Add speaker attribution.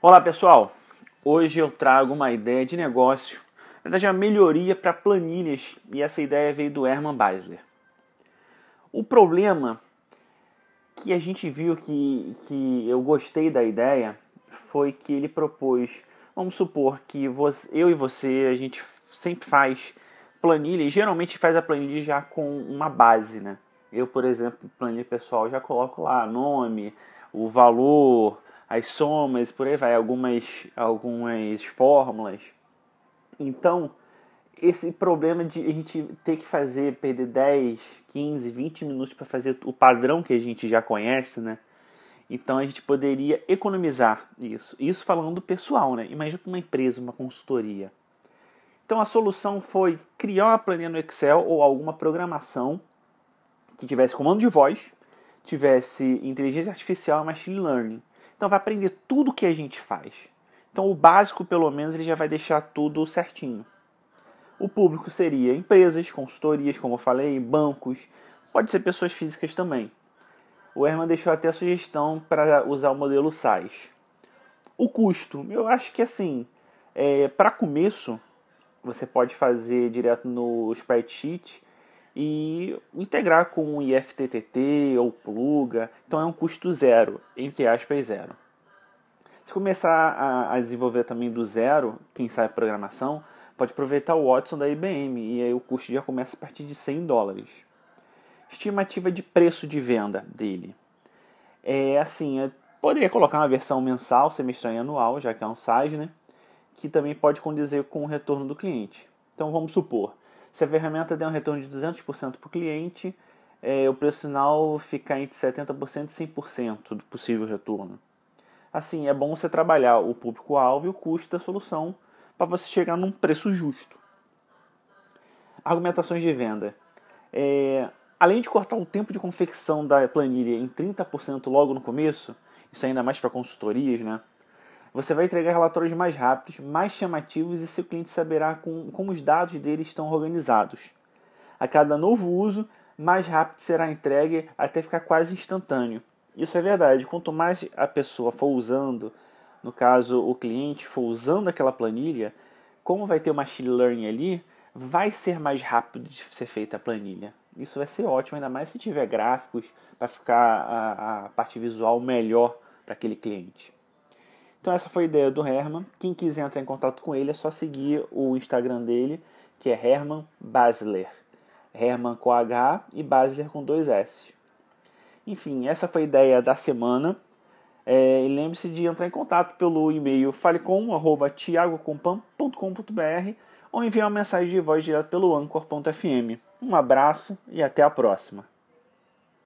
Speaker 1: Olá pessoal, hoje eu trago uma ideia de negócio, na verdade uma melhoria para planilhas e essa ideia veio do Herman Beisler. O problema que a gente viu que, que eu gostei da ideia foi que ele propôs, vamos supor que você, eu e você a gente sempre faz planilha e geralmente faz a planilha já com uma base, né? Eu, por exemplo, planilha pessoal já coloco lá nome, o valor, as somas, por aí vai, algumas, algumas fórmulas. Então, esse problema de a gente ter que fazer, perder 10, 15, 20 minutos para fazer o padrão que a gente já conhece, né? Então a gente poderia economizar isso. Isso falando pessoal, né? Imagina uma empresa, uma consultoria. Então a solução foi criar uma planilha no Excel ou alguma programação que tivesse comando de voz, tivesse inteligência artificial e machine learning. Então vai aprender tudo o que a gente faz. Então o básico, pelo menos, ele já vai deixar tudo certinho. O público seria empresas, consultorias, como eu falei, bancos, pode ser pessoas físicas também. O Herman deixou até a sugestão para usar o modelo SaaS. O custo, eu acho que assim, é, para começo, você pode fazer direto no spreadsheet e integrar com o IFTTT ou Pluga. Então é um custo zero, entre aspas, zero. Se começar a, a desenvolver também do zero, quem sabe programação, pode aproveitar o Watson da IBM e aí o custo já começa a partir de 100 dólares. Estimativa de preço de venda dele. É assim, eu poderia colocar uma versão mensal, semestral e anual, já que é um SaaS, né? Que também pode condizer com o retorno do cliente. Então vamos supor, se a ferramenta der um retorno de 200% para o cliente, é, o preço final fica entre 70% e 100% do possível retorno. Assim, é bom você trabalhar o público-alvo e o custo da solução para você chegar num preço justo. Argumentações de venda. É, além de cortar o tempo de confecção da planilha em 30% logo no começo, isso ainda mais para consultorias, né? Você vai entregar relatórios mais rápidos, mais chamativos e seu cliente saberá com, como os dados dele estão organizados. A cada novo uso, mais rápido será entregue até ficar quase instantâneo. Isso é verdade. Quanto mais a pessoa for usando, no caso o cliente for usando aquela planilha, como vai ter o machine learning ali, vai ser mais rápido de ser feita a planilha. Isso vai ser ótimo, ainda mais se tiver gráficos para ficar a, a parte visual melhor para aquele cliente. Então essa foi a ideia do Herman. Quem quiser entrar em contato com ele é só seguir o Instagram dele, que é Herman Basler. Herman com H e Basler com dois S. Enfim, essa foi a ideia da semana. É, e lembre-se de entrar em contato pelo e-mail falecom.tiagocompan.com.br ou enviar uma mensagem de voz direto pelo anchor.fm. Um abraço e até a próxima.